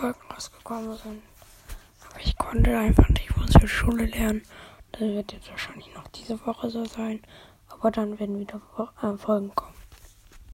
Folgen rausgekommen sind. Aber ich konnte einfach nicht, ich für Schule lernen. Das wird jetzt wahrscheinlich noch diese Woche so sein. Aber dann werden wieder äh, Folgen kommen.